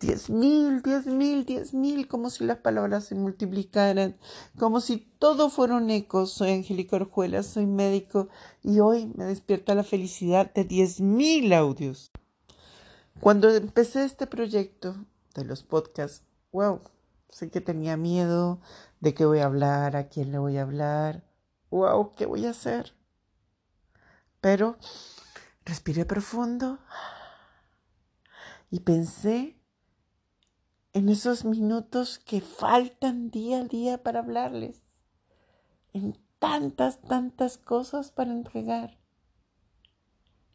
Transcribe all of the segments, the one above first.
diez mil, diez mil, diez mil, como si las palabras se multiplicaran, como si todo fuera un eco. Soy Angélica Orjuela, soy médico y hoy me despierta la felicidad de diez mil audios. Cuando empecé este proyecto de los podcasts, wow, sé que tenía miedo de qué voy a hablar, a quién le voy a hablar, wow, ¿qué voy a hacer? Pero respiré profundo y pensé en esos minutos que faltan día a día para hablarles, en tantas, tantas cosas para entregar,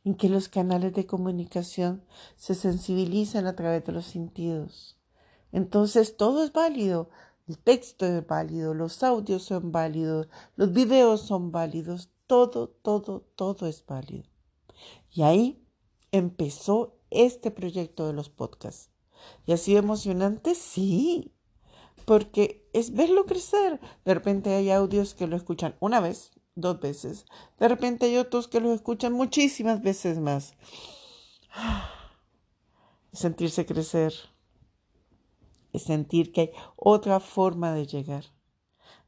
en que los canales de comunicación se sensibilizan a través de los sentidos. Entonces todo es válido, el texto es válido, los audios son válidos, los videos son válidos, todo, todo, todo es válido. Y ahí empezó este proyecto de los podcasts. ¿Y sido emocionante? Sí, porque es verlo crecer. De repente hay audios que lo escuchan una vez, dos veces. De repente hay otros que lo escuchan muchísimas veces más. Sentirse crecer. Es sentir que hay otra forma de llegar.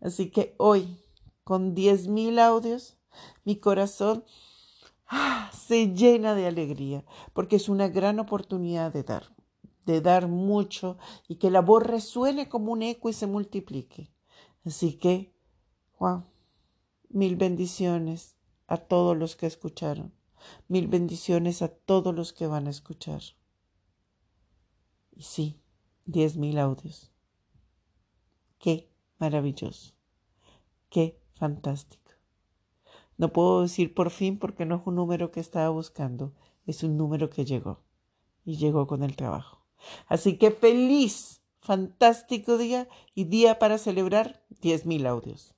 Así que hoy, con 10.000 audios, mi corazón ah, se llena de alegría, porque es una gran oportunidad de dar de dar mucho y que la voz resuene como un eco y se multiplique. Así que, wow, mil bendiciones a todos los que escucharon, mil bendiciones a todos los que van a escuchar. Y sí, diez mil audios. Qué maravilloso, qué fantástico. No puedo decir por fin porque no es un número que estaba buscando, es un número que llegó y llegó con el trabajo. Así que feliz, fantástico día y día para celebrar 10.000 audios.